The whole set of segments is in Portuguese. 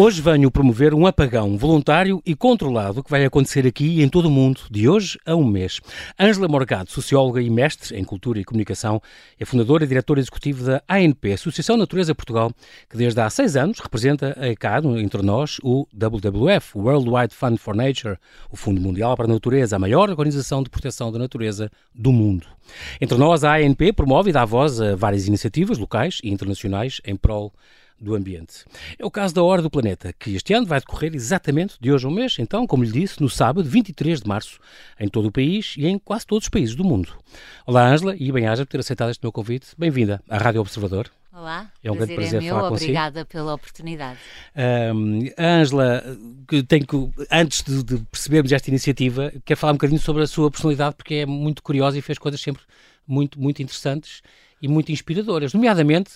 Hoje venho promover um apagão voluntário e controlado que vai acontecer aqui e em todo o mundo, de hoje a um mês. Ângela Morgado, socióloga e mestre em Cultura e Comunicação, é fundadora e diretora executiva da ANP, Associação Natureza Portugal, que desde há seis anos representa cá, entre nós, o WWF, World Wide Fund for Nature, o Fundo Mundial para a Natureza, a maior organização de proteção da natureza do mundo. Entre nós, a ANP promove e dá voz a várias iniciativas locais e internacionais em prol do ambiente. É o caso da Hora do Planeta, que este ano vai decorrer exatamente de hoje a um mês, então, como lhe disse, no sábado 23 de março, em todo o país e em quase todos os países do mundo. Olá, Ângela, e bem-aja por ter aceitado este meu convite. Bem-vinda à Rádio Observador. Olá, é um prazer grande prazer é meu, falar obrigada consigo. pela oportunidade. Um, Ângela, que tem que, antes de, de, percebermos esta iniciativa, quer falar um bocadinho sobre a sua personalidade, porque é muito curiosa e fez coisas sempre muito, muito interessantes e muito inspiradoras, nomeadamente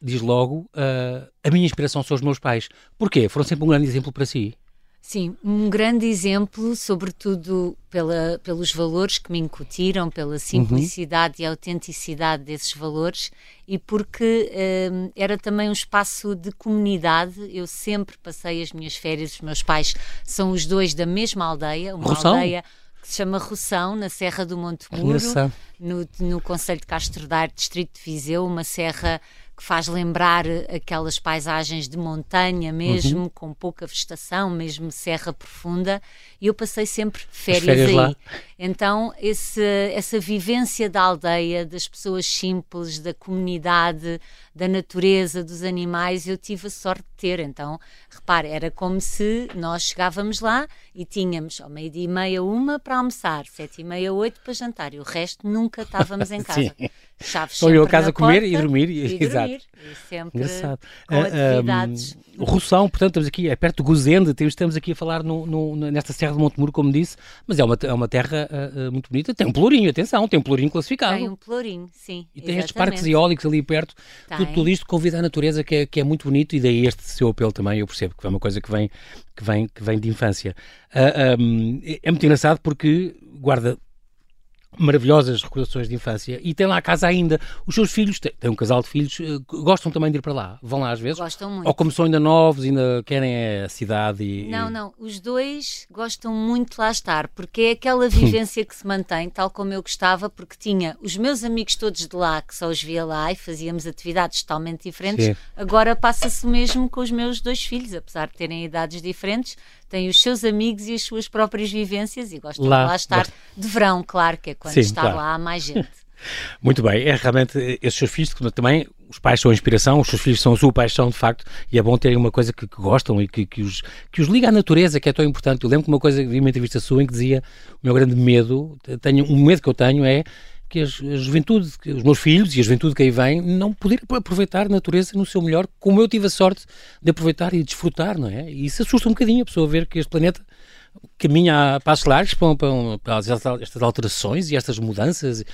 diz logo, uh, a minha inspiração são os meus pais. Porquê? Foram sempre um grande exemplo para si? Sim, um grande exemplo, sobretudo pela, pelos valores que me incutiram, pela uhum. simplicidade uhum. e autenticidade desses valores e porque uh, era também um espaço de comunidade. Eu sempre passei as minhas férias, os meus pais são os dois da mesma aldeia, uma Roção? aldeia que se chama Roção, na Serra do Monte Muro, no, no Conselho de Castro Daire, Distrito de Viseu, uma serra que faz lembrar aquelas paisagens de montanha mesmo, uhum. com pouca vegetação, mesmo serra profunda, e eu passei sempre férias, férias aí. Lá. Então, esse, essa vivência da aldeia, das pessoas simples, da comunidade, da natureza, dos animais, eu tive a sorte de ter. Então, repare, era como se nós chegávamos lá e tínhamos ao meio-dia e meia uma para almoçar, sete e meia, oito para jantar, e o resto nunca estávamos em casa. Chaves Só eu a casa a comer e dormir. E, e exato. Dormir. E sempre Engraçado. com uh, atividades. Um, Roção, portanto, estamos aqui, é perto de Gozende, estamos aqui a falar no, no, nesta Serra de Montemuro, como disse, mas é uma, é uma terra uh, muito bonita. Tem um pelourinho, atenção, tem um pelourinho classificado. Tem um pelourinho, sim. E tem estes parques eólicos ali perto. Tudo, tudo, isto convida a natureza, que é, que é muito bonito, e daí este seu apelo também, eu percebo que é uma coisa que vem, que vem, que vem de infância. Uh, um, é muito engraçado porque guarda maravilhosas recordações de infância e tem lá a casa ainda. Os seus filhos, têm um casal de filhos, eh, gostam também de ir para lá? Vão lá às vezes? Gostam muito. Ou como são ainda novos, ainda querem a cidade e... Não, não. Os dois gostam muito de lá estar, porque é aquela vivência que se mantém, tal como eu gostava, porque tinha os meus amigos todos de lá, que só os via lá e fazíamos atividades totalmente diferentes. Sim. Agora passa-se o mesmo com os meus dois filhos, apesar de terem idades diferentes, têm os seus amigos e as suas próprias vivências e gostam lá, de lá estar de verão, claro, que é quando Sim, está claro. lá há mais gente. Muito bem, é realmente esses seus filhos também, os pais são a inspiração, os seus filhos são a sua paixão de facto, e é bom terem uma coisa que, que gostam e que, que, os, que os liga à natureza, que é tão importante. Eu lembro que uma coisa, vi uma entrevista sua em que dizia: o meu grande medo, tenho, um medo que eu tenho é que a juventude, os meus filhos e a juventude que aí vem, não poder aproveitar a natureza no seu melhor, como eu tive a sorte de aproveitar e desfrutar, não é? E isso assusta um bocadinho a pessoa ver que este planeta caminha a passos largos para, para, para estas alterações e estas mudanças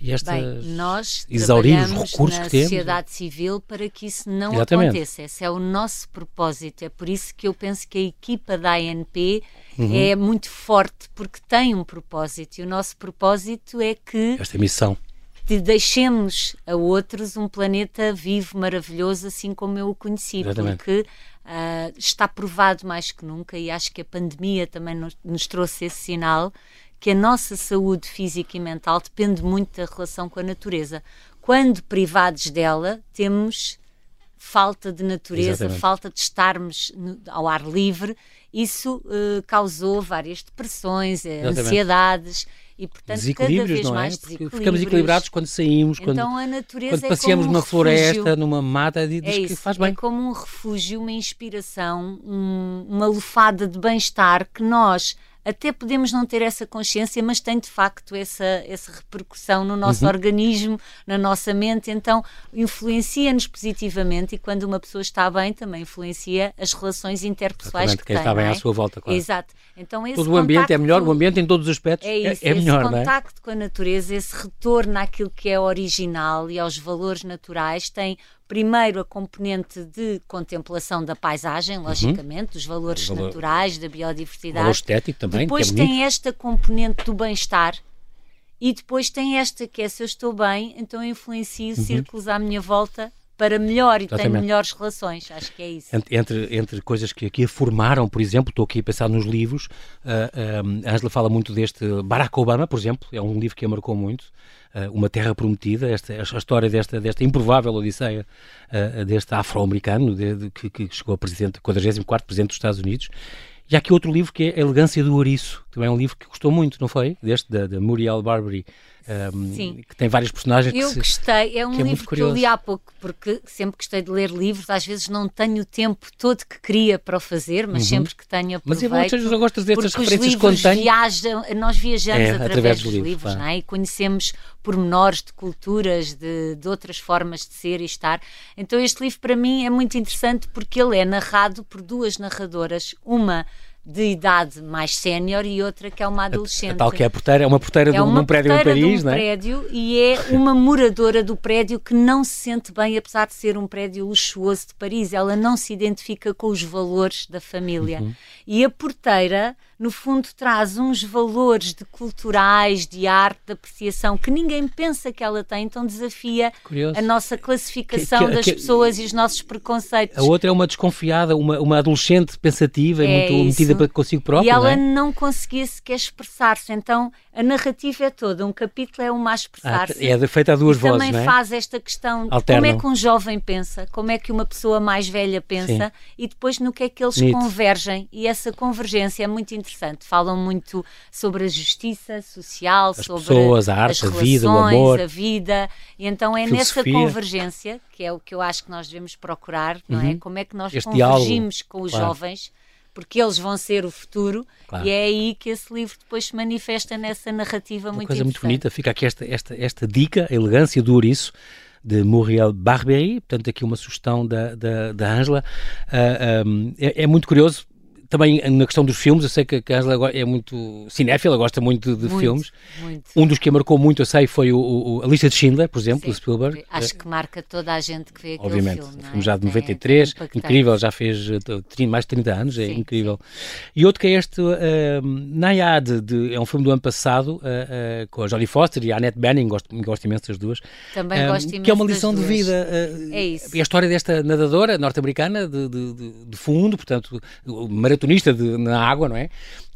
e estas Bem, nós exaurir os recursos que temos. na sociedade civil para que isso não Exatamente. aconteça. Esse é o nosso propósito. É por isso que eu penso que a equipa da ANP uhum. é muito forte, porque tem um propósito. E o nosso propósito é que. Esta missão. De deixemos a outros um planeta vivo, maravilhoso, assim como eu o conheci. Exatamente. Porque uh, está provado mais que nunca, e acho que a pandemia também nos, nos trouxe esse sinal que a nossa saúde física e mental depende muito da relação com a natureza. Quando privados dela, temos falta de natureza, Exatamente. falta de estarmos no, ao ar livre. Isso uh, causou várias depressões, eh, Exatamente. ansiedades e, portanto, cada vez não é? mais Porque ficamos equilibrados quando saímos, quando, então, a natureza quando é passeamos é numa um floresta, numa mata, diz é que faz bem. É como um refúgio, uma inspiração, um, uma lufada de bem-estar que nós até podemos não ter essa consciência, mas tem de facto essa, essa repercussão no nosso uhum. organismo, na nossa mente, então influencia-nos positivamente e quando uma pessoa está bem também influencia as relações interpessoais Exatamente, que quem tem. está bem é? à sua volta, claro. Exato. Então, esse Todo o ambiente é melhor, o ambiente em todos os aspectos é, isso, é, é melhor, não é? contacto com a natureza, esse retorno àquilo que é original e aos valores naturais tem primeiro a componente de contemplação da paisagem, uhum. logicamente, uhum. dos valores valor, naturais, da biodiversidade. Valor estético também. Depois é tem esta componente do bem-estar e depois tem esta que é se eu estou bem, então eu influencio uhum. círculos à minha volta para melhor e Exatamente. tenho melhores relações. Acho que é isso. Entre, entre coisas que aqui a formaram, por exemplo, estou aqui a pensar nos livros, uh, uh, a Angela fala muito deste Barack Obama, por exemplo, é um livro que a marcou muito. Uh, uma Terra Prometida, esta, a história desta, desta improvável odisseia uh, deste afro-americano de, de, que, que, chegou a presidente, 44 presidente dos Estados Unidos. E há aqui outro livro que é A Elegância do Ouriço, também é um livro que gostou muito, não foi? Deste, da, da Muriel Barbary, um, que tem vários personagens. Eu que gostei, é um que é livro que eu li há pouco, porque sempre gostei de ler livros, às vezes não tenho o tempo todo que queria para o fazer, mas uhum. sempre que tenho aproveito. Mas bom, eu gosto destas referências quando tenho. Viajam, nós viajamos é, através, através, dos livros, livros não é? e conhecemos pormenores de culturas, de, de outras formas de ser e estar. Então este livro para mim é muito interessante porque ele é narrado por duas narradoras, uma de idade mais sénior e outra que é uma adolescente. A, a tal que é a porteira, é uma porteira é de, um prédio em Paris, não é? prédio e é uma moradora do prédio que não se sente bem, apesar de ser um prédio luxuoso de Paris. Ela não se identifica com os valores da família. Uhum. E a porteira no fundo traz uns valores de culturais, de arte, de apreciação que ninguém pensa que ela tem, então desafia Curioso. a nossa classificação que, que, das que, pessoas e os nossos preconceitos. A outra é uma desconfiada, uma, uma adolescente pensativa é e muito metida para consigo própria. E ela não, é? não conseguia sequer expressar-se, então a narrativa é toda, um capítulo é uma a expressar-se. Ah, é feita a duas e vozes, também é? faz esta questão de como é que um jovem pensa, como é que uma pessoa mais velha pensa Sim. e depois no que é que eles Nito. convergem e essa convergência é muito interessante interessante. Falam muito sobre a justiça social, as sobre pessoas, a arte, as a vida, o amor, a vida. E então é nessa convergência que é o que eu acho que nós devemos procurar, não é? uhum. é? Como é que nós este convergimos diálogo, com os claro. jovens porque eles vão ser o futuro claro. e é aí que esse livro depois se manifesta nessa narrativa Uma muito coisa muito bonita, fica aqui esta, esta, esta dica, a elegância do ouriço de Muriel Barbery, portanto aqui uma sugestão da, da, da Angela. Uh, ah, um, é, é, muito curioso, também na questão dos filmes, eu sei que a Angela é muito cinéfila, gosta muito de muito, filmes. Muito. Um dos que a marcou muito, eu sei, foi o, o, a lista de Schindler, por exemplo, Sim, do Spielberg. Acho que marca toda a gente que vê aquele Obviamente, filme. Obviamente, é? já de 93, é, é incrível, já fez eh, mais de 30 anos, é sim, incrível. Sim. E outro que é este, uh, Nayad, de, é um filme do ano passado, uh, uh, com a Jodie Foster e a Annette Bening, gosto, gosto imenso das duas. Também gosto imenso Que é uma lição de vida. é isso. E a história desta nadadora norte-americana de, de, de, fundo, portanto, maratonista de, na água, não é?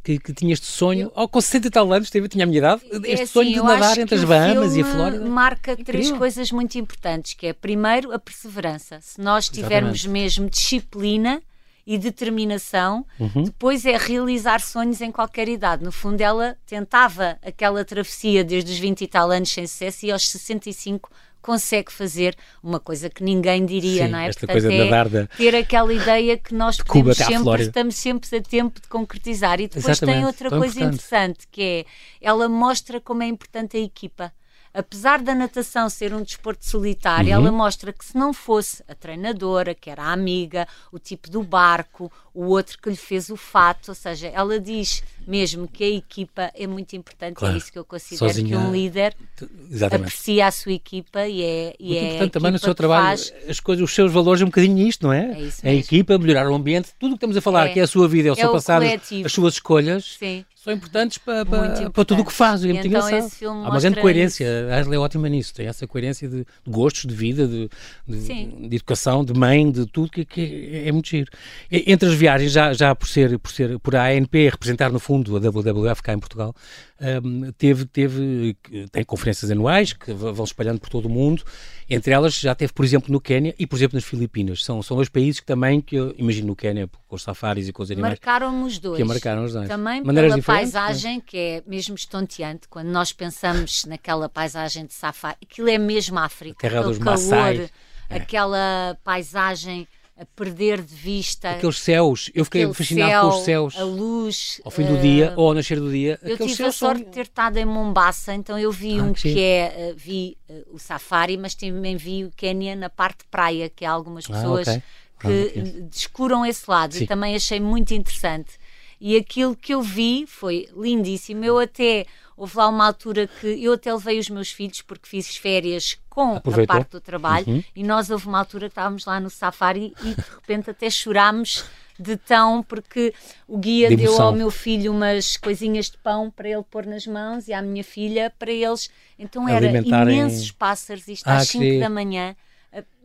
Que, que, tinha este sonho, ao com 60 e tal anos, teve, tinha a minha idade, é este assim, sonho de nadar entre as Bahamas e a Flórida. marca Incrível. três coisas muito importantes, que é, primeiro, a perseverança. Se nós tivermos Exatamente. mesmo disciplina e determinação, uhum. depois é realizar sonhos em qualquer idade. No fundo, ela tentava aquela travessia desde os 20 e tal anos sem sucesso e aos 65 consegue fazer uma coisa que ninguém diria, Sim, não é? Esta Portanto, coisa é da ter aquela ideia que nós podemos sempre, estamos sempre a tempo de concretizar. E depois Exatamente, tem outra coisa importante. interessante, que é ela mostra como é importante a equipa apesar da natação ser um desporto solitário, uhum. ela mostra que se não fosse a treinadora, que era a amiga, o tipo do barco, o outro que lhe fez o fato, ou seja, ela diz mesmo que a equipa é muito importante, é claro. é isso que eu considero Sozinha, que um líder exatamente. aprecia a sua equipa e é e muito é importante também no seu trabalho faz... as coisas, os seus valores é um bocadinho isto, não é? é a equipa, melhorar o ambiente, tudo o que estamos a falar, é. que é a sua vida, é o é seu o passado, as suas escolhas. Sim são importantes para, para, para tudo o que faz. É muito então engraçado. Há uma grande coerência. Isso. A Ashley é ótima nisso. Tem essa coerência de, de gostos, de vida, de, de, de, educação, de mãe, de tudo, que, que é muito giro. Entre as viagens, já, já por ser por ser por a ANP representar no fundo a WWF cá em Portugal, um, teve, teve, tem conferências anuais que vão espalhando por todo o mundo. Entre elas, já teve, por exemplo, no Quênia e, por exemplo, nas Filipinas. São, são dois países que também, que eu imagino no Quênia, com os safaris e com os animais. Marcaram os dois. Que marcaram os dois. Também Maneiras pela paisagem, que é mesmo estonteante, quando nós pensamos naquela paisagem de safari, aquilo é mesmo África. A terra dos calor, Maasai. Aquela paisagem a perder de vista. Aqueles céus, eu fiquei fascinado céu, com os céus. A luz. Ao fim do uh, dia ou ao nascer do dia. Eu tive a sorte são... de ter estado em Mombasa, então eu vi ah, um que, que é, uh, vi uh, o safari, mas também vi o Quênia na parte praia, que há algumas ah, pessoas ah, okay. que ah, descuram esse lado sim. e também achei muito interessante. E aquilo que eu vi foi lindíssimo. Eu até Houve lá uma altura que eu até levei os meus filhos porque fiz férias com Aproveitou. a parte do trabalho uhum. e nós houve uma altura que estávamos lá no safari e de repente até chorámos de tão, porque o guia deu ao meu filho umas coisinhas de pão para ele pôr nas mãos e à minha filha para eles. Então era imensos pássaros, isto ah, às 5 da manhã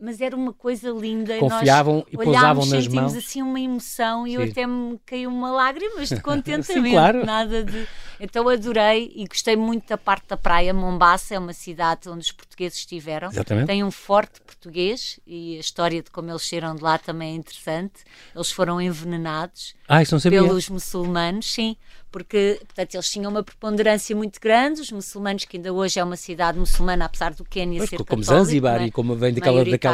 mas era uma coisa linda. Confiavam e, nós pousavam nas mãos. assim uma emoção e Sim. eu até me caiu uma lágrima de contentamento. Sim, claro. Nada de... Então adorei e gostei muito da parte da praia. Mombasa é uma cidade onde os portugueses estiveram. Exatamente. Tem um forte português e a história de como eles saíram de lá também é interessante. Eles foram envenenados ah, pelos muçulmanos, sim porque portanto, eles tinham uma preponderância muito grande, os muçulmanos, que ainda hoje é uma cidade muçulmana, apesar do Quênia ser como Zanzibar e como vem daquela, daquela,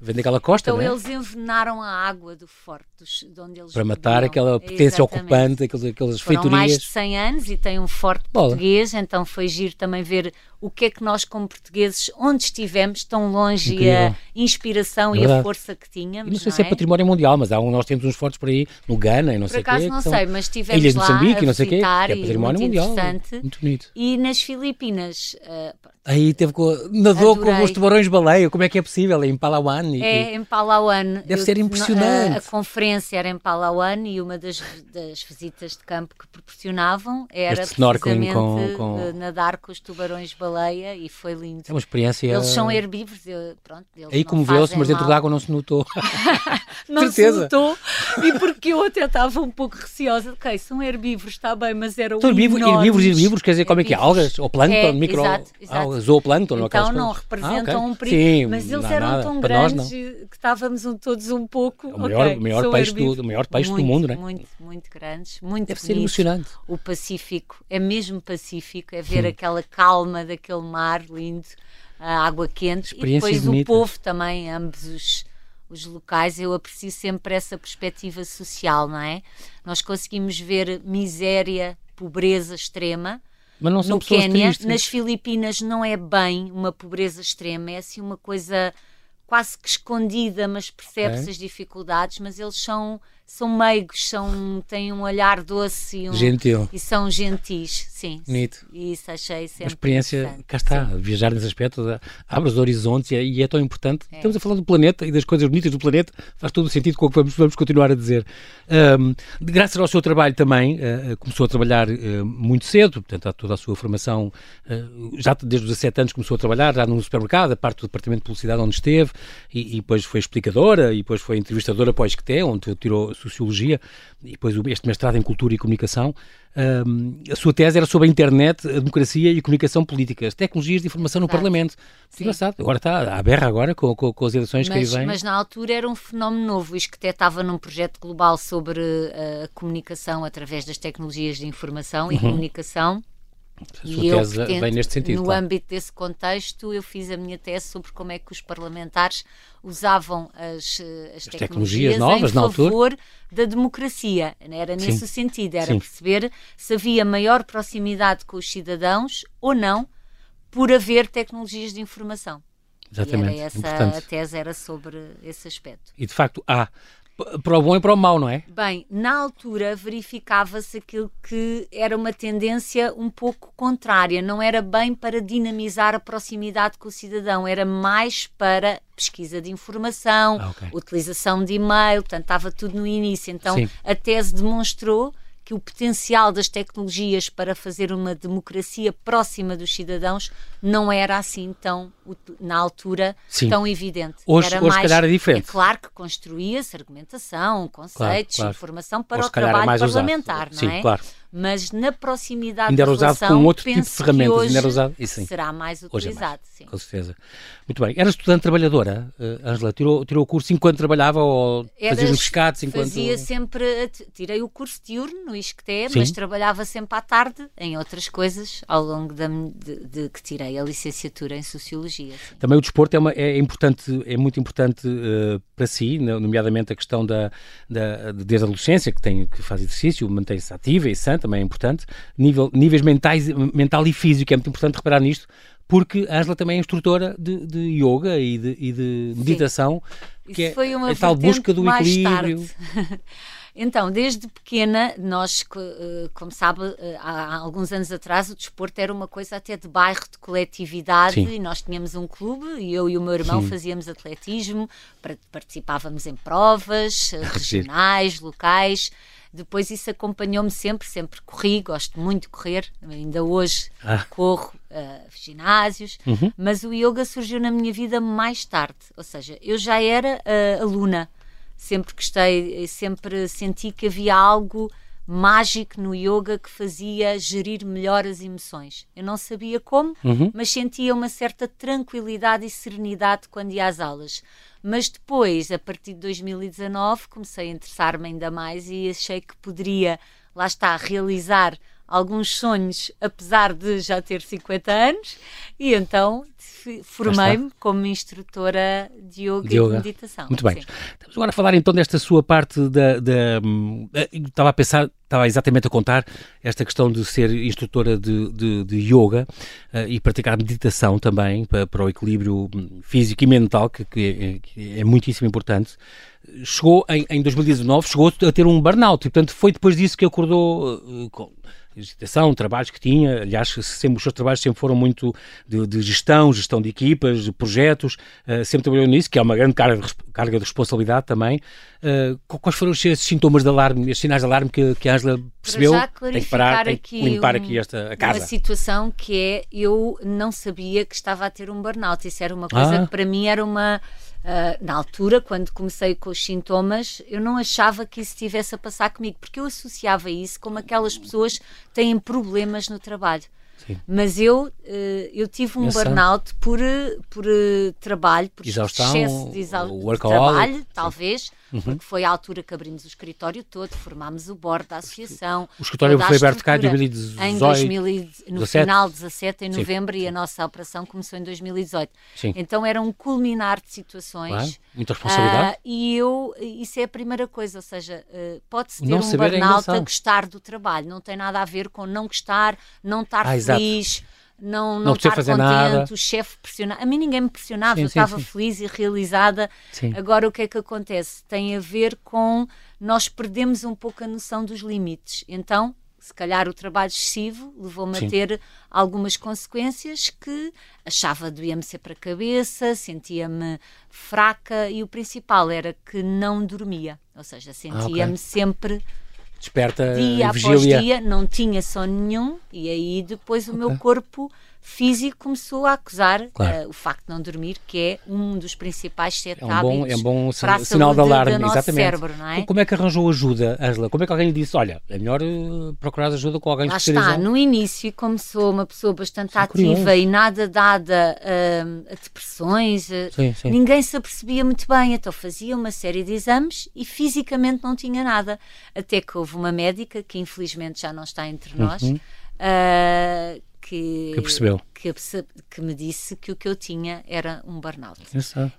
vem daquela costa, então é? eles envenenaram a água do forte, de onde eles Para matar aquela potência Exatamente. ocupante, aquelas, aquelas Foram feitorias. mais de 100 anos e tem um forte Bola. português, então foi giro também ver o que é que nós, como portugueses, onde estivemos, tão longe Incrível. e a inspiração é e a força que tínhamos. E não sei não se é? é? património mundial, mas há um, nós temos uns fortes por aí, no Ghana e não por sei o quê. não sei, mas estivemos Ilhas de Moçambique, não sei quê, que é património mundial. Muito bonito. E nas Filipinas. Uh, Aí teve com, nadou Adorei. com os tubarões-baleia, como é que é possível? Em Palawan? E, é, em Palawan. Deve ser impressionante. A, a, conferência era em Palawan e uma das, das visitas de campo que proporcionavam era este precisamente com, com... nadar com os tubarões-baleia e foi lindo. É uma experiência... Eles são herbívoros, eu, pronto, Aí comoveu-se, mas dentro d'água não se notou. não Certeza. se notou, e porque eu até estava um pouco receosa, ok, são herbívoros, está bem, mas eram São herbívoros, herbívoros, herbívoros, quer dizer, como é que é? Algas ou plâncton, é, micro... Exato, exato zooplâncton. Então não representam ah, okay. um perigo, Sim, mas eles eram nada. tão Para grandes que estávamos um, todos um pouco. O maior, okay, maior peixe, do, o maior peixe muito, do mundo, né? Muito, muito grandes, muito Deve bonito. ser emocionante. O Pacífico, é mesmo Pacífico, é ver hum. aquela calma daquele mar lindo, a água quente e depois bonita. o povo também, ambos os os locais, eu aprecio sempre essa perspectiva social, não é? Nós conseguimos ver miséria, pobreza extrema, no Quênia, nas Filipinas não é bem uma pobreza extrema, é assim uma coisa quase que escondida, mas percebe-se é. as dificuldades, mas eles são são meigos, são, têm um olhar doce e, um, Gentil. e são gentis, sim. Bonito. E isso achei sempre. Uma experiência, cá está, sim. viajar nesse aspecto, abre os horizontes e é, e é tão importante. É. Estamos a falar do planeta e das coisas bonitas do planeta, faz todo o sentido com o que vamos, vamos continuar a dizer. Um, graças ao seu trabalho também, uh, começou a trabalhar uh, muito cedo, portanto, há toda a sua formação, uh, já desde os 17 anos começou a trabalhar, já no supermercado, a parte do departamento de publicidade onde esteve, e, e depois foi explicadora, e depois foi entrevistadora para o ISCTE, onde tirou Sociologia e depois este mestrado em Cultura e Comunicação. Um, a sua tese era sobre a internet, a democracia e a comunicação política, as tecnologias de informação no Parlamento. Sim. Engraçado. Agora está à berra agora com, com, com as eleições mas, que aí vêm. Mas na altura era um fenómeno novo. Isto que até estava num projeto global sobre a comunicação através das tecnologias de informação uhum. e comunicação a sua e eu, vem neste sentido. No claro. âmbito desse contexto, eu fiz a minha tese sobre como é que os parlamentares usavam as, eh, as, as tecnologias, tecnologias, novas em favor da democracia. Era nesse Sim. sentido, era Sim. perceber se havia maior proximidade com os cidadãos ou não por haver tecnologias de informação. Exatamente. E era essa, a tese era sobre esse aspecto. E de facto há para o bom e para o mau, não é? Bem, na altura verificava-se aquilo que era uma tendência um pouco contrária, não era bem para dinamizar a proximidade com o cidadão, era mais para pesquisa de informação, ah, okay. utilização de e-mail, portanto estava tudo no início. Então Sim. a tese demonstrou que o potencial das tecnologias para fazer uma democracia próxima dos cidadãos não era assim tão, na altura, Sim. tão evidente. Hoje, era hoje mais, calhar é diferente. É claro que construía-se argumentação, conceitos, claro, claro. informação para hoje, o é trabalho é parlamentar, usado. não é? Sim, claro mas na proximidade ainda era usado com outro tipo de ferramentas, ainda era usado, isso sim. será mais utilizado. É mais, sim. Com certeza. Muito bem. Era estudante trabalhadora, Ângela? Uh, tirou, tirou o curso enquanto trabalhava ou Eras, fazia os pescados? Enquanto... Fazia sempre, tirei o curso diurno no ISCTE, mas trabalhava sempre à tarde em outras coisas ao longo da, de, de que tirei a licenciatura em Sociologia. Sim. Também o desporto é, uma, é importante, é muito importante uh, para si, nomeadamente a questão da, da, desde a adolescência, que, tem, que faz exercício, mantém-se ativa e sã, também é importante, nível, níveis mentais, mental e físico, é muito importante reparar nisto, porque a Angela também é instrutora de, de yoga e de, e de meditação, Sim. que Isso é a tal busca do equilíbrio. Então, desde pequena, nós, eh, como sabe, eh, há alguns anos atrás o desporto era uma coisa até de bairro, de coletividade, Sim. e nós tínhamos um clube, e eu e o meu irmão Sim. fazíamos atletismo, participávamos em provas eh, regionais, locais. Depois isso acompanhou-me sempre, sempre corri, gosto muito de correr, ainda hoje ah. corro uh, ginásios, uhum. mas o yoga surgiu na minha vida mais tarde. Ou seja, eu já era uh, aluna, sempre gostei, sempre senti que havia algo mágico no yoga que fazia gerir melhor as emoções. Eu não sabia como, uhum. mas sentia uma certa tranquilidade e serenidade quando ia às aulas. Mas depois, a partir de 2019, comecei a interessar-me ainda mais e achei que poderia, lá está, realizar alguns sonhos, apesar de já ter 50 anos, e então formei-me como instrutora de yoga, de yoga, e de meditação. Muito bem. Sim. Estamos agora a falar então desta sua parte da. da estava a pensar, estava exatamente a contar esta questão de ser instrutora de, de, de yoga uh, e praticar meditação também para, para, o equilíbrio físico e mental, que, que, é, que é muitíssimo importante chegou em, em 2019 chegou a ter um burnout e portanto foi depois disso que acordou uh, com, agitação, trabalhos que tinha, aliás, sempre, os seus trabalhos sempre foram muito de, de gestão, gestão de equipas, de projetos, uh, sempre trabalhou nisso, que é uma grande carga de, carga de responsabilidade também. Uh, quais foram os sintomas de alarme, os sinais de alarme que, que a Angela percebeu? já tem que parar, tem que limpar um, aqui esta a casa. Uma situação que é, eu não sabia que estava a ter um burnout, isso era uma coisa ah. que para mim era uma Uh, na altura, quando comecei com os sintomas, eu não achava que isso estivesse a passar comigo, porque eu associava isso como aquelas pessoas que têm problemas no trabalho. Sim. Mas eu, uh, eu tive um burnout por, por uh, trabalho, por Exaustão, excesso de, de trabalho, Sim. talvez, uhum. porque foi a altura que abrimos o escritório todo, formámos o board da associação. O escritório foi aberto cá em 2018? Em 2000, no 17? final de 17, em novembro, Sim. e a nossa operação começou em 2018. Então era um culminar de situações. Claro. Muita responsabilidade. Uh, e eu, isso é a primeira coisa, ou seja, pode-se ter não um burnout a, a gostar do trabalho, não tem nada a ver com não gostar, não estar ah, feliz, não, não, não estar fazer contente, nada. o chefe pressionar. A mim ninguém me pressionava, sim, eu sim, estava sim. feliz e realizada. Agora o que é que acontece? Tem a ver com nós perdemos um pouco a noção dos limites. Então, se calhar o trabalho excessivo levou-me a ter algumas consequências que achava doía-me ser para a cabeça, sentia-me fraca e o principal era que não dormia, ou seja, sentia-me ah, okay. sempre desperta dia após dia, não tinha sono nenhum e aí depois o okay. meu corpo físico começou a acusar claro. uh, o facto de não dormir, que é um dos principais sete é um bom, é um bom sinal de alarme, do exatamente. Cérebro, não é? Como é que arranjou ajuda, Angela? Como é que alguém lhe disse, olha, é melhor uh, procurar ajuda com alguém Lá está, no início, como sou uma pessoa bastante ativa curioso. e nada dada uh, a depressões, sim, sim. ninguém se apercebia muito bem, então fazia uma série de exames e fisicamente não tinha nada. Até que houve uma médica, que infelizmente já não está entre nós, uhum. Uh, que, que percebeu que, que, me disse que o que eu tinha era um burnout.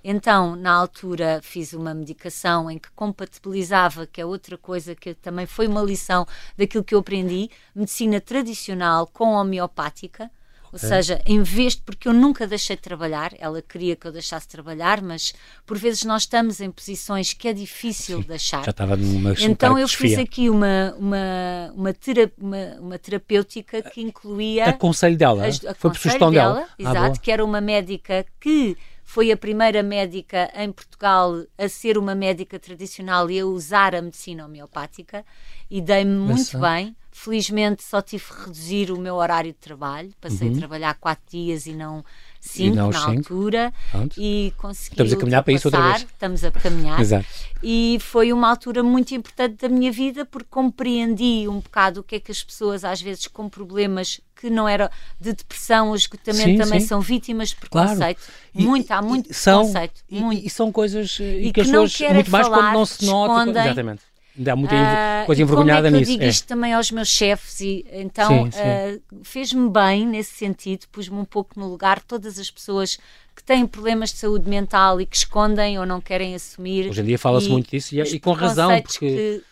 Então, na altura, fiz uma medicação em que compatibilizava, que é outra coisa que também foi uma lição daquilo que eu aprendi, medicina tradicional com homeopática ou é. seja, em vez de, porque eu nunca deixei de trabalhar, ela queria que eu deixasse de trabalhar, mas por vezes nós estamos em posições que é difícil Sim, deixar. Já estava numa Então eu fiz aqui uma, uma, uma, tera, uma, uma terapêutica que incluía. Aconselho dela? A, Foi por sugestão dela? dela ah, exato, que era uma médica que foi a primeira médica em Portugal a ser uma médica tradicional e a usar a medicina homeopática e dei-me muito bem. Felizmente só tive que reduzir o meu horário de trabalho, passei uhum. a trabalhar quatro dias e não cinco não na cinco. altura Pronto. e consegui Estamos a caminhar para isso outra vez. Estamos a caminhar. Exato. E foi uma altura muito importante da minha vida porque compreendi um bocado o que é que as pessoas às vezes com problemas que não era de depressão ou esgotamento sim, também sim. são vítimas de preconceito. Claro. Muito, há muito são, preconceito. E, muito. e, são coisas e, e que, que as pessoas, muito mais quando não se nota. Exatamente Ainda há muita uh, coisa envergonhada como é que eu digo é. isto também aos meus chefes e então uh, fez-me bem nesse sentido, pus-me um pouco no lugar todas as pessoas que têm problemas de saúde mental e que escondem ou não querem assumir. Hoje em dia fala-se muito disso e, é, e com razão, porque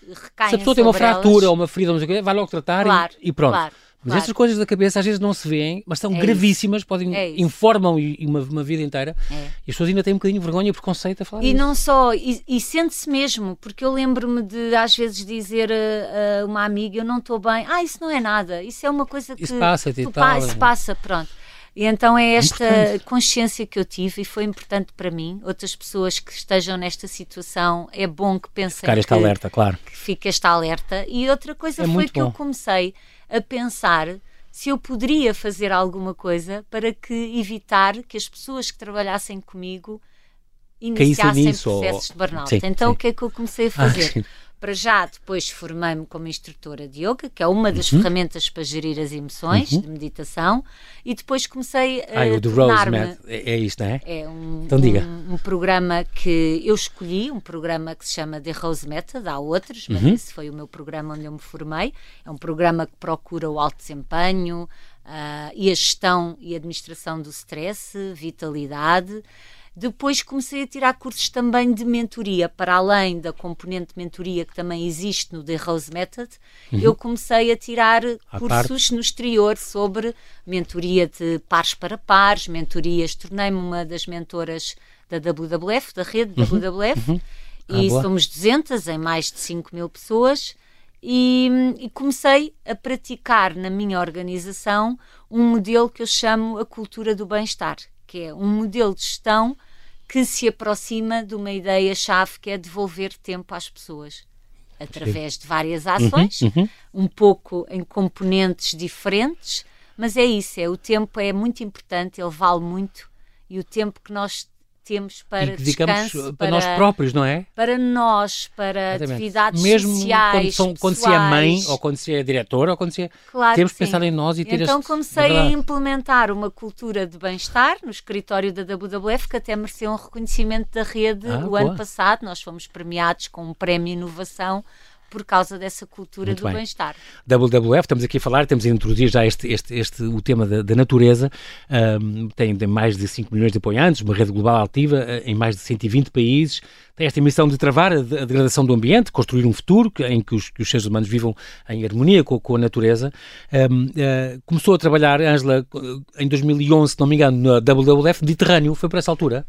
se a pessoa tem uma fratura elas, ou uma ferida, vai logo tratar claro, e, e pronto. Claro. Mas claro. estas coisas da cabeça às vezes não se veem, mas são é gravíssimas, podem, é informam uma, uma, vida inteira. É. E as pessoas ainda têm um bocadinho de vergonha e preconceito a falar E disso. não só, e, e sente-se mesmo, porque eu lembro-me de às vezes dizer a, a, uma amiga: Eu não estou bem, ah, isso não é nada, isso é uma coisa que. Isso passa, e tal. Isso passa, pronto. E então é esta importante. consciência que eu tive e foi importante para mim. Outras pessoas que estejam nesta situação, é bom que pensem. Ficar esta alerta, claro. Que fique esta alerta. E outra coisa é foi que bom. eu comecei a pensar se eu poderia fazer alguma coisa para que evitar que as pessoas que trabalhassem comigo iniciassem nisso, processos ou... de burnout. Sim, então sim. o que é que eu comecei a ah, fazer? Ah, para já, depois formei-me como instrutora de yoga, que é uma das uhum. ferramentas para gerir as emoções, uhum. de meditação, e depois comecei a. Ah, o do Rose Med, é, é isto, não é? É um, então, diga. Um, um, programa que eu escolhi, um programa que se chama The Rose Method, há outros, mas uhum. esse foi o meu programa onde eu me formei. É um programa que procura o alto desempenho uh, e a gestão e administração do stress, vitalidade. Depois comecei a tirar cursos também de mentoria, para além da componente de mentoria que também existe no The Rose Method, uhum. eu comecei a tirar à cursos parte. no exterior sobre mentoria de pares para pares, mentorias, tornei-me uma das mentoras da WWF, da rede uhum. WWF, uhum. e ah, somos 200 em mais de 5 mil pessoas. E, e, comecei a praticar na minha organização um modelo que eu chamo a cultura do bem-estar, que é um modelo de gestão que se aproxima de uma ideia-chave que é devolver tempo às pessoas através de várias ações, uhum, uhum. um pouco em componentes diferentes, mas é isso, é o tempo é muito importante, ele vale muito e o tempo que nós temos para e que descanso, para, para, nós próprios, não é? Para nós, para Exatamente. atividades Mesmo sociais, quando, são, quando se é mãe, ou quando se é diretora, ou quando se é... Claro temos que, que pensar em nós e ter Então este, comecei a implementar uma cultura de bem-estar no escritório da WWF, que até mereceu um reconhecimento da rede ah, o boa. ano passado. Nós fomos premiados com um prémio inovação por causa dessa cultura Muito do bem-estar. WWF, estamos aqui a falar, temos a introduzir já este, este, este o tema da, da natureza, um, tem, tem, mais de 5 milhões de apoiantes, uma rede global ativa uh, em mais de 120 países, tem esta missão de travar a, degradação do ambiente, construir um futuro em que os, que os, seres humanos vivam em harmonia com, com a natureza. Um, uh, eh, começou a trabalhar, Ângela, em 2011, se não me engano, na WWF Mediterrâneo, foi por essa altura?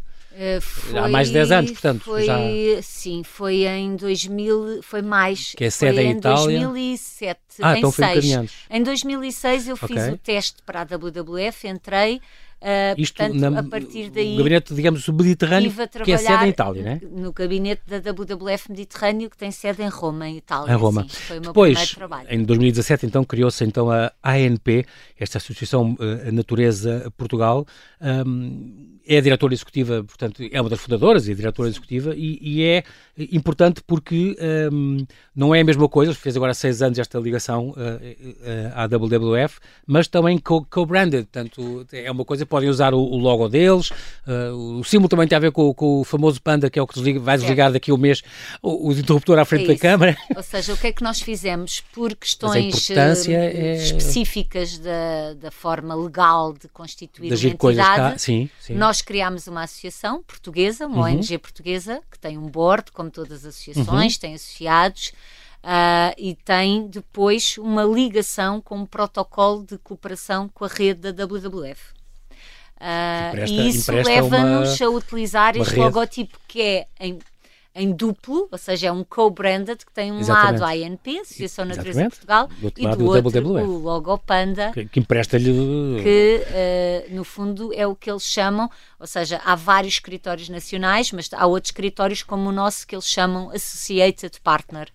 Foi, Há mais de 10 anos, portanto. Foi, já... Sim, foi em 2000, foi mais. Que é sede em Itália? 2007, ah, em então 6. Em 2006 eu okay. fiz o teste para a WWF, entrei, Uh, Isto portanto, na, a partir daí. O gabinete, digamos, mediterrâneo, que é sede em Itália, né? No gabinete da WWF Mediterrâneo, que tem sede em Roma, em Itália. Em Roma. Sim, foi o meu Depois, trabalho. Em 2017, então, criou-se então a ANP, esta Associação uh, Natureza Portugal. Um, é a diretora executiva, portanto, é uma das fundadoras e a diretora executiva, e, e é importante porque um, não é a mesma coisa, fez agora seis anos esta ligação uh, à WWF, mas também co-branded, portanto, é uma coisa, podem usar o, o logo deles, uh, o símbolo também tem a ver com, com, o famoso panda, que é o que desliga, vai desligar daqui a um mês o, o interruptor à frente é da câmara. Ou seja, o que é que nós fizemos por questões é... específicas da, da forma legal de constituir uma entidade, cá, sim, sim. nós criámos uma associação portuguesa, uma uhum. ONG portuguesa, que tem um board, como todas as associações, uhum. tem associados. Uh, e tem depois uma ligação com um protocolo de cooperação com a rede da WWF. Uh, e isso leva-nos a utilizar este rede. logotipo que é em em duplo, ou seja, é um co-branded que tem um Exatamente. lado a ANP, Associação Natureza de Portugal, do e do outro o logo Panda, que, que empresta-lhe que uh, no fundo é o que eles chamam, ou seja, há vários escritórios nacionais, mas há outros escritórios como o nosso que eles chamam Associated Partner.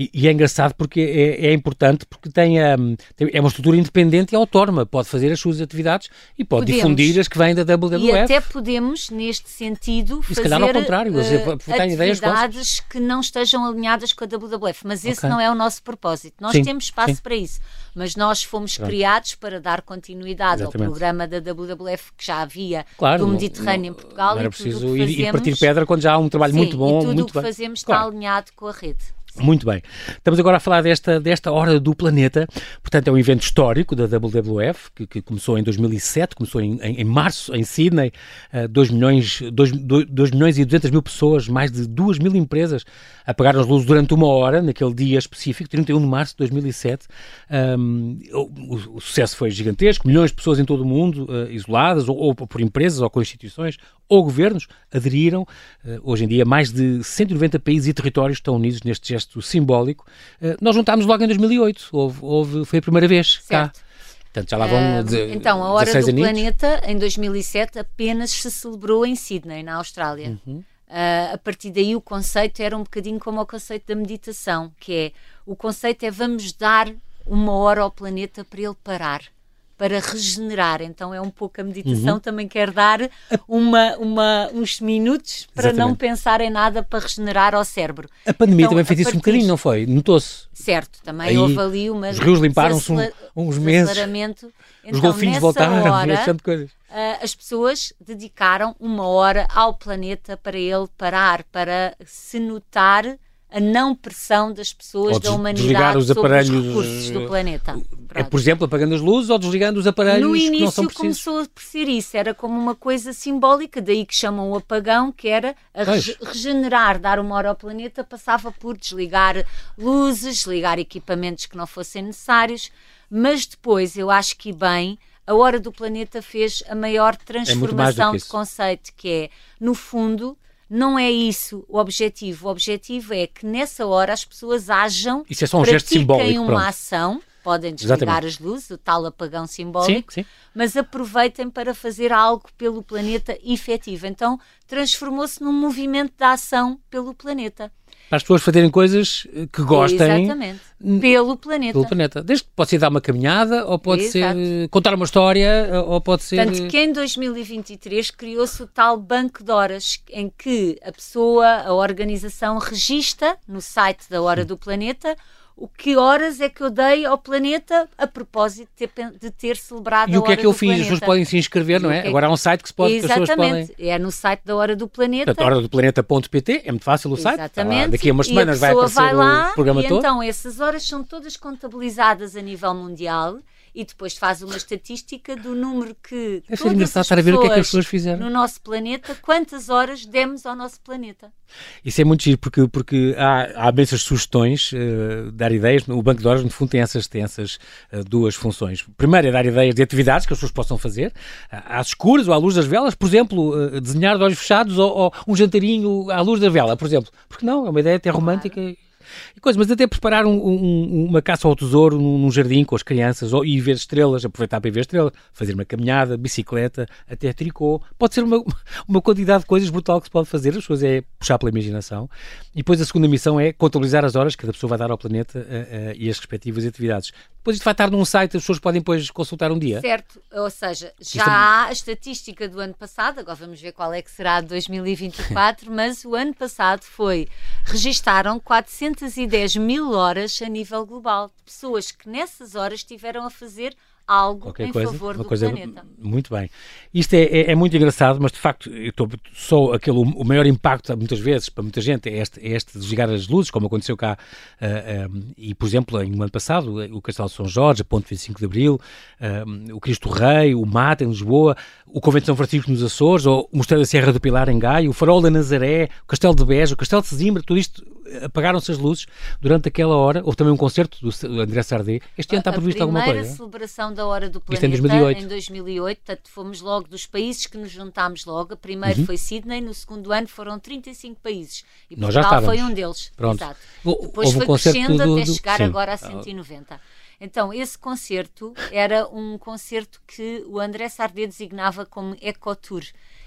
E, e, é engraçado porque é, é importante porque tem, um, tem, é uma estrutura independente e autónoma, pode fazer as suas atividades e pode podemos. difundir as que vêm da WWF. E até podemos, neste sentido, e fazer calhar ao contrário, uh, atividades que não estejam alinhadas com a WWF, mas esse okay. não é o nosso propósito. Nós sim, temos espaço sim. para isso, mas nós fomos Pronto. criados para dar continuidade Exatamente. ao programa da WWF que já havia claro, do Mediterrâneo não, em Portugal. Não era preciso ir, ir partir pedra quando já há um trabalho sim, muito bom. E tudo o que fazemos claro. está alinhado com a rede. Muito bem. Estamos agora a falar desta, desta Hora do Planeta. Portanto, é um evento histórico da WWF, que, que começou em 2007, começou em, em, em março, em Sydney. Uh, 2, milhões, 2, 2, milhões e 200 mil pessoas, mais de 2 mil empresas apagaram as luzes durante uma hora, naquele dia específico, 31 de março de 2007. Um, o, o, sucesso foi gigantesco, milhões de pessoas em todo o mundo, uh, isoladas, ou, ou, por empresas, ou com instituições, ou governos, aderiram. Uh, hoje em dia, mais de 190 países e territórios estão unidos neste gesto simbólico. Uh, nós juntámos logo em 2008, houve, houve, foi a primeira vez certo. cá. Portanto, já lá vão de, Então, a Hora do aninhos. Planeta, em 2007, apenas se celebrou em Sydney, na Austrália. Uhum. Uh, a partir daí o conceito era um bocadinho como o conceito da meditação, que é o conceito é vamos dar uma hora ao planeta para ele parar. Para regenerar. Então é um pouco a meditação, uhum. também quer dar uma, uma, uns minutos para Exatamente. não pensar em nada para regenerar ao cérebro. A pandemia então, também fez isso um bocadinho, não foi? Notou-se. Certo, também Aí, houve ali uma. Os rios limparam-se um, uns meses. Então, os golfinhos voltaram, hora, de coisas. Uh, as pessoas dedicaram uma hora ao planeta para ele parar, para se notar a não pressão das pessoas da humanidade os sobre aparelhos, os recursos do planeta. É, por exemplo, apagando as luzes ou desligando os aparelhos no início, que não são precisos? começou por ser isso, era como uma coisa simbólica, daí que chamam o apagão, que era a rege regenerar, dar uma hora ao planeta, passava por desligar luzes, desligar equipamentos que não fossem necessários, mas depois eu acho que bem a Hora do Planeta fez a maior é transformação é de conceito, que é, no fundo, não é isso o objetivo. O objetivo é que nessa hora as pessoas ajam, isso é só um gesto simbólico, uma pronto. ação, podem desligar Exatamente. as luzes, o tal apagão simbólico, sim, sim. mas aproveitem para fazer algo pelo planeta efetivo. Então transformou-se num movimento de ação pelo planeta para as pessoas fazerem coisas eh, que gostem. Exatamente. Pelo planeta. Pelo planeta. Desde que pode ser dar uma caminhada, ou pode Exato. ser contar uma história, eh, ou pode ser. Tanto que em 2023 criou-se o tal banco de horas, em que a pessoa, a organização, registra no site da Hora do Planeta o que horas é que eu dei ao planeta a propósito de ter, de ter celebrado e a o que é que eu fiz? Planeta. As pessoas podem se inscrever, não é? é? Agora há um site que se pode, Exatamente. Podem... É no site da Hora do Planeta. Portanto, hora do planeta.pt, é muito fácil o site. Exatamente. daqui a umas semanas vai aparecer vai lá, o programa e todo. então essas horas são todas contabilizadas a nível mundial e depois faz uma estatística do número que Deve ser engraçado estar a ver o que é que as pessoas fizeram no nosso planeta, quantas horas demos ao nosso planeta. Isso é muito giro, porque, porque há, há essas sugestões, uh, dar ideias. O Banco de Horas, no fundo, tem essas, tem essas uh, duas funções. Primeiro é dar ideias de atividades que as pessoas possam fazer, uh, às escuras ou à luz das velas, por exemplo, uh, desenhar de olhos fechados ou, ou, um jantarinho à luz da vela, por exemplo. Porque não, é uma ideia até romântica. Claro e coisas, mas até preparar um, um, uma caça ao tesouro num, jardim com as crianças ou, e ver estrelas, aproveitar para ir ver estrelas, fazer uma caminhada, bicicleta, até tricô. Pode ser uma, uma quantidade de coisas brutal que se pode fazer, as pessoas é puxar pela imaginação. E depois a segunda missão é contabilizar as horas que cada pessoa vai dar ao planeta uh, uh, e as respectivas atividades. Depois isto vai estar num site, as pessoas podem depois consultar um dia. Certo, ou seja, já é há a estatística do ano passado, agora vamos ver qual é que será de 2024, mas o ano passado foi, registaram 410 mil horas a nível global, de pessoas que nessas horas estiveram a fazer algo Qualquer em coisa, favor do planeta. Muito bem. Isto é, é, é, muito engraçado, mas de facto, eu estou, só aquele, o maior impacto, muitas vezes, para muita gente, é este, é este desligar as luzes, como aconteceu cá, uh, eh, um, eh, e por exemplo, em um ano passado, o Castelo de São Jorge, a Ponte 25 de Abril, um, o Cristo Rei, o Mata em Lisboa, o Convento de São Francisco nos Açores, ou o Mosteiro da Serra do Pilar em Gaia, o Farol da Nazaré, o Castelo de Beja, o Castelo de Sesimbra, tudo isto apagaram-se as luzes durante aquela hora. Houve também um concerto do André Sardé. Este ano está previsto alguma coisa? A primeira celebração da Hora do Planeta, em 2008. em 2008. Portanto, fomos logo dos países que nos juntámos logo. A primeiro uhum. foi Sydney, no segundo ano foram 35 países. E Nós Portugal foi um deles. Pronto. Exato. Depois Houve foi um crescendo do, do, até chegar sim. agora a 190. Então, esse concerto era um concerto que o André Sardé designava como Ecotour.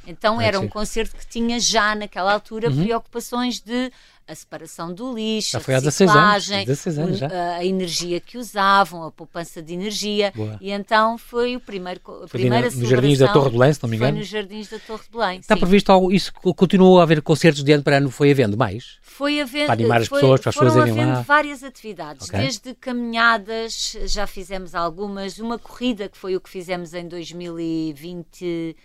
Então, era um concerto que tinha já naquela altura uhum. preocupações de a separação do lixo, já a reciclagem, anos, 16 anos a energia que usavam, a poupança de energia. Boa. E então foi o primeiro, a foi primeira nos Jardins da Torre de Belém, se não me engano. Foi nos Jardins da Torre de Belém. Está sim. previsto algo, isso continuou a haver concertos de ano para ano, foi havendo mais? Foi havendo, para animar as foi, pessoas, para as pessoas lá. várias atividades, okay. desde caminhadas, já fizemos algumas, uma corrida que foi o que fizemos em 2020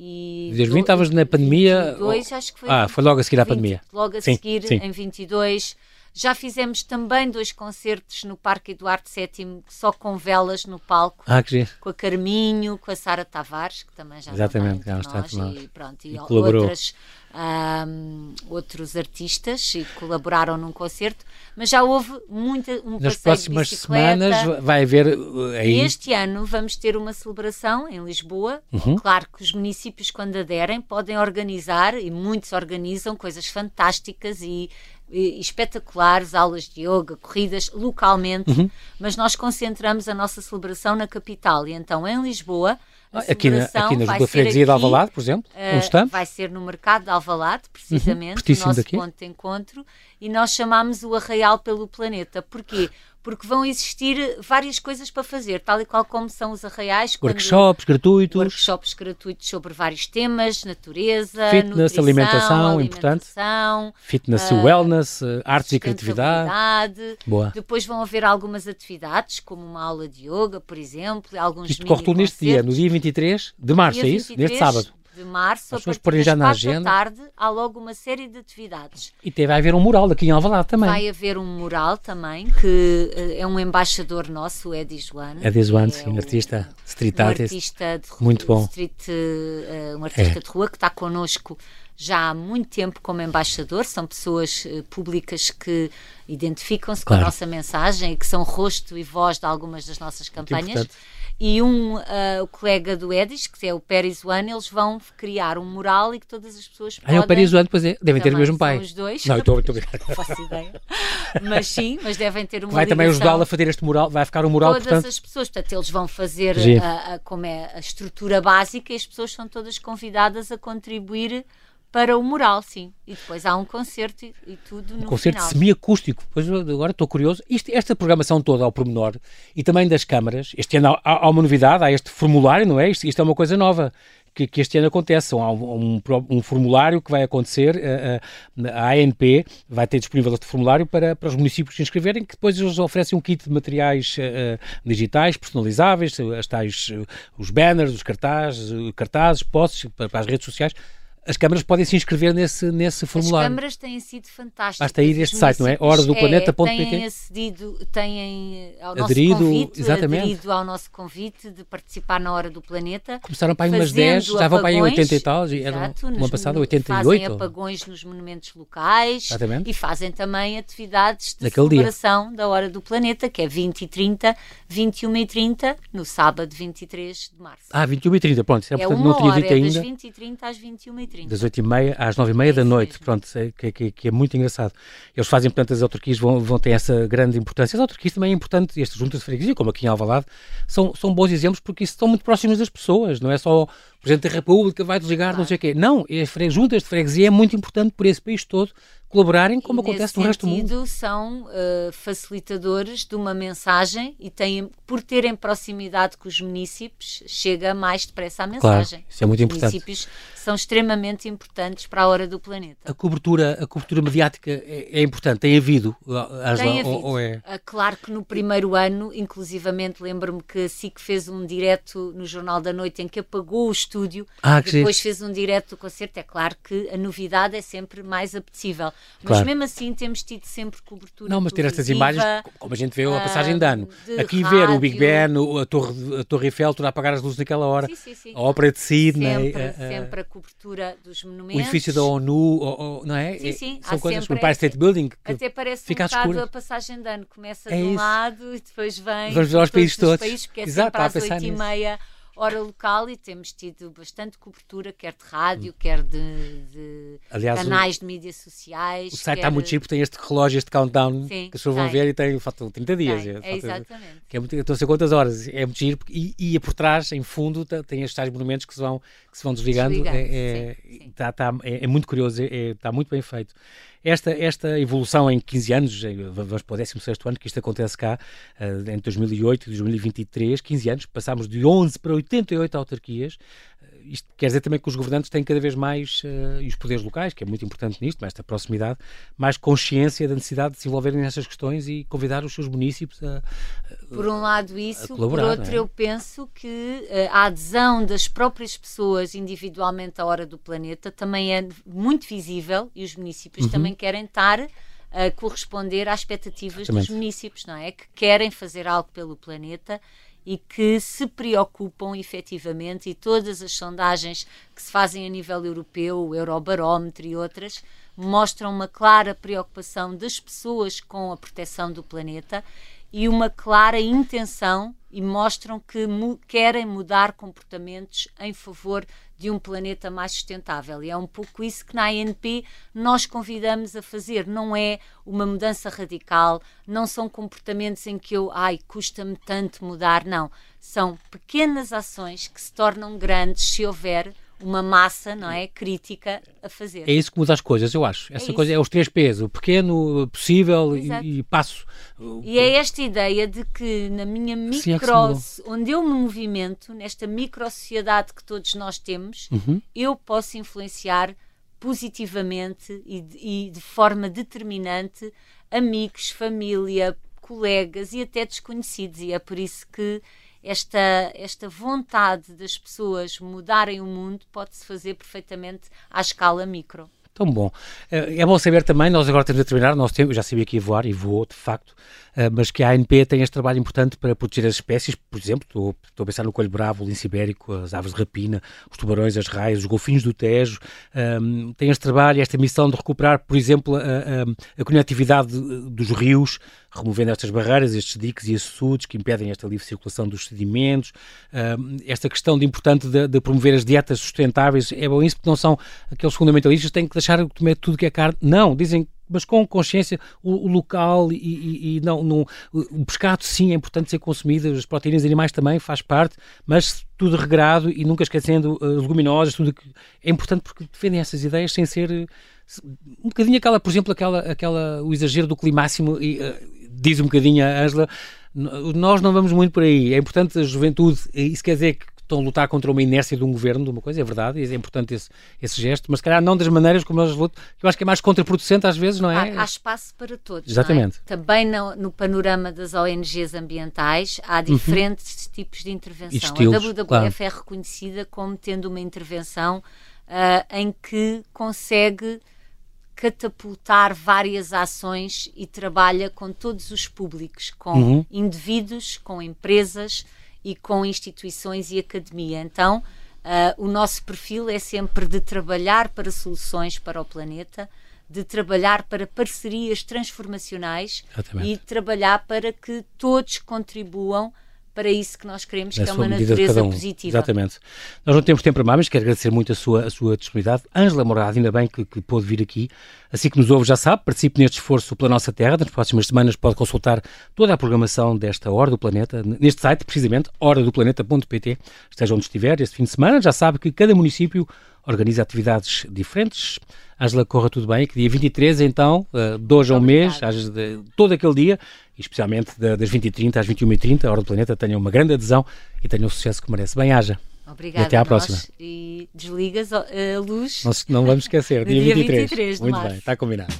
e 2020 estavas na pandemia? 22, acho que foi. Ah, foi logo a seguir à pandemia. Logo a sim, seguir, sim. em 22. Já fizemos também dois concertos no Parque Eduardo VII, só com velas no palco. Ah, que giro. Com a Carminho, com a Sara Tavares, que também já Exatamente, já nós, e, pronto, e, e outras, um, outros artistas e colaboraram num concerto, mas já houve muita um Nas próximas semanas vai haver uh, aí... Este ano vamos ter uma celebração em Lisboa. Uhum. Claro que os municípios, quando aderem, podem organizar, e muitos organizam, coisas fantásticas e espetaculares, aulas de yoga, corridas localmente, uhum. mas nós concentramos a nossa celebração na capital e então em Lisboa aqui na, aqui na Freguesia de Alvalade, por exemplo, uh, um stand. Vai ser no mercado de Alvalade, precisamente, uhum, o nosso daqui. ponto de encontro, e nós chamamos o Arraial pelo Planeta. Porquê? Porque vão existir várias coisas para fazer, tal e qual como são os arraiais. Workshops gratuitos. Workshops gratuitos sobre vários temas, natureza, Fitness, nutrição, alimentação, alimentação importante. Fitness uh, e wellness, uh, artes e criatividade. Boa. Depois vão haver algumas atividades, como uma aula de yoga, por exemplo, alguns Isto corre tudo neste dia, no dia 23 de março, é isso? Neste sábado de março, As a partir das já na agenda. da tarde, há logo uma série de atividades. E vai haver um mural aqui em Alvalade também. Vai haver um mural também, que uh, é um embaixador nosso, o Edi Joana. Edi Joana, sim, é artista street um artist. artista de Muito bom. Street, uh, um artista é. de rua que está connosco já há muito tempo como embaixador, são pessoas uh, públicas que identificam-se claro. com a nossa mensagem e que são rosto e voz de algumas das nossas campanhas e um uh, o colega do Edis, que é o Pérez One, eles vão criar um mural e que todas as pessoas podem... Ah, é o Pérez One, pois é, devem ter o mesmo pai. Os dois. Não, estou, estou... Não faço ideia. Mas sim, mas devem ter uma Vai também ajudá-lo a fazer este mural, vai ficar um mural, Todas portanto... as pessoas, portanto, eles vão fazer a, a, como é a estrutura básica e as pessoas são todas convidadas a contribuir para o mural, sim. E depois há um concerto e, e tudo no um concerto final. semiacústico. Pois agora estou curioso. Isto, esta programação toda ao pormenor e também das câmaras, este ano há, há uma novidade, há este formulário, não é? Isto, isto é uma coisa nova. Que, que, este ano acontece. Há um, um, um, formulário que vai acontecer, a, a, a ANP vai ter disponível este formulário para, para os municípios se inscreverem, que depois eles oferecem um kit de materiais uh, digitais, personalizáveis, as tais, os banners, os cartazes, cartazes, postes para, para as redes sociais, as câmaras podem se inscrever nesse, nesse formulário. As câmaras têm sido fantásticas. Basta ir a este site, não é? Hora do planeta.pt. É, têm acedido, têm ao nosso aderido, convite, exatamente. aderido ao nosso convite de participar na Hora do Planeta. Começaram para aí umas 10, já vão para aí 80 e tal, era no ano passado 88. Fazem apagões nos monumentos locais exatamente. e fazem também atividades de Naquele celebração dia. da Hora do Planeta, que é 20 e 30, 21 e 30, no sábado 23 de março. Ah, 21 e 30, pronto, é, é portanto, não tinha hora, dito ainda. É das 20 e 30 às 21 e 30. Das 8 e meia às 9 e meia é da noite, mesmo. pronto, que, que, que, é muito engraçado. Eles fazem, portanto, as autarquias vão, vão ter essa grande importância. As autarquias também é importante, estas juntas de freguesia, como aqui em Alvalade, são, são bons exemplos porque estão muito próximas das pessoas, não é só o Presidente da República vai desligar, claro. não sei o quê. Não, as juntas de freguesia é muito importante por esse país todo colaborarem como e acontece no resto do mundo. são uh, facilitadores de uma mensagem e têm, por terem proximidade com os municípios, chega mais depressa a mensagem. Claro, isso é muito os importante. municípios são extremamente importantes para a hora do planeta. A cobertura, a cobertura mediática é, é importante, tem havido, Angela, tem havido. Ou, é... Ah, claro que no primeiro ano, inclusivamente, lembro-me que a SIC fez um direto no Jornal da Noite em que apagou o estúdio, ah, depois fez um direto do concerto. É claro que a novidade é sempre mais apetecível. Mas claro. mesmo assim temos tido sempre cobertura Não, mas ter estas imagens, como a gente vê a passagem de ano. de Aqui rádio. ver o Big Ben, a Torre, a Torre Eiffel, tudo a apagar as luzes naquela hora. Sim, sim, sim. A Ópera de Sydney. Sempre, a, a, sempre a cobertura dos monumentos. o edifício da ONU, ou, ou, não é? Sim, sim. São Há coisas, sempre o Empire State Building, que Até parece fica um bocado a passagem de ano. Começa É de um isso. lado e depois vem Vamos ver de países todos os todos. países, porque é Exato, sempre às oito e nisso. meia hora local e temos tido bastante cobertura, quer de rádio, quer de, de Aliás, o- canais de mídias sociais. O site quer- está muito chique, porque tem este relógio, este countdown, Sim, que as pessoas vão ver e tem, faltam 30 dias. Tem, é, é, falta- exatamente. que é muito, estou a sei quantas horas, é muito giro, e, e por trás, em fundo, tá- tem estes tais monumentos que se vão, que se vão desligando, Desligando, é, é, sim, sim. tá- tá- é- é muito curioso, é- é- está muito bem feito. Esta, esta evolução em 15 anos, eh, vamos para o 16 ano que isto acontece cá, eh, entre 2008 e 2023, 15 anos, passámos de 11 para 88 autarquias, isto quer dizer também que os governantes têm cada vez mais, eh, e os poderes locais, que é muito importante nisto, nesta proximidade, mais consciência da necessidade de se envolverem nessas questões e convidar os seus municípios a. Por um lado isso, por outro é? eu penso que eh, a adesão das próprias pessoas individualmente à hora do planeta também é muito visível e os municípios Uhum. também querem estar a corresponder às expectativas dos Exatamente. municípios, não é? Que querem fazer algo pelo planeta e que se preocupam efetivamente e todas as sondagens que se fazem a nível europeu, o Eurobarómetro e outras, mostram uma clara preocupação das pessoas com a proteção do planeta e uma clara intenção e mostram que mu- querem mudar comportamentos em favor de um planeta mais sustentável. E é um pouco isso que na ANP nós convidamos a fazer. Não é uma mudança radical, não são comportamentos em que eu, ai, custa-me tanto mudar, não. São pequenas ações que se tornam grandes se houver uma massa, não é, crítica a fazer. É isso que muda as coisas, eu acho. Essa é coisa é os três P's, o pequeno, o possível e, e, passo. E é esta ideia de que na minha micro, é onde eu me movimento, nesta micro sociedade que todos nós temos, uhum. eu posso influenciar positivamente e de, e de forma determinante amigos, família, colegas e até desconhecidos. E é por isso que esta, esta vontade das pessoas mudarem o mundo pode-se fazer perfeitamente à escala micro. Tão bom. É, é bom saber também, nós agora temos a terminar, nós temos, eu já sabia que ia voar e voou, de facto, mas que a ANP tem este trabalho importante para proteger as espécies, por exemplo, estou, estou a pensar no coelho bravo, o lince ibérico, as aves de rapina, os tubarões, as raias, os golfinhos do Tejo, um, tem este trabalho, esta missão de recuperar, por exemplo, a, a, a conectividade dos rios, removendo estas barreiras, estes diques e açudes que impedem esta livre circulação dos sedimentos, um, esta questão de importante de, de, promover as dietas sustentáveis, é bom. Isso porque não são aqueles fundamentalistas que têm que deixar de comer tudo que é carne, não, dizem mas com consciência o, o local e, e, e não, não, o pescado sim é importante ser consumido, as proteínas animais também faz parte, mas tudo regrado e nunca esquecendo uh, leguminosas, tudo que é importante porque defendem essas ideias sem ser uh, um bocadinho aquela, por exemplo, aquela, aquela o exagero do climáximo e uh, diz um bocadinho a Angela, nós não vamos muito por aí. É importante a juventude, isso quer dizer que estão a lutar contra uma inércia de um governo, de uma coisa, é verdade, é importante esse, esse gesto, mas se calhar não das maneiras como nós lutam, que eu acho que é mais contraproducente às vezes, não é? Há, há espaço para todos. É? Exatamente. É? Também no, no, panorama das ONGs ambientais há uhum. diferentes uhum. tipos de intervenção. Estilos, a WWF claro. é reconhecida como tendo uma intervenção uh, em que consegue catapultar várias ações e trabalha com todos os públicos, com uhum. indivíduos, com empresas, e com instituições e academia. Então, uh, o nosso perfil é sempre de trabalhar para soluções para o planeta, de trabalhar para parcerias transformacionais Exatamente. e trabalhar para que todos contribuam para isso que nós queremos, Na que é uma natureza um. positiva. Exatamente. Nós não temos tempo para mais, mas quero agradecer muito a sua, a sua disponibilidade. Ângela Morado, ainda bem que, que pôde vir aqui. Assim que nos ouve já sabe, participe neste esforço pela nossa Terra. Nas próximas semanas pode consultar toda a programação desta Hora do Planeta, neste site, precisamente, horadoplaneta.pt. Esteja onde estiver, este fim de semana, já sabe que cada município organiza atividades diferentes. Ângela, corra tudo bem, que dia 23, então, uh, de hoje a um mês, de, todo aquele dia, especialmente das 20h30 às 21h30, a Hora do Planeta, tenha uma grande adesão e tenha o sucesso que merece. Bem, haja. Obrigada. E até à próxima. E desligas a luz. Não, não vamos esquecer, dia, dia 23. 23 Muito bem, está combinado.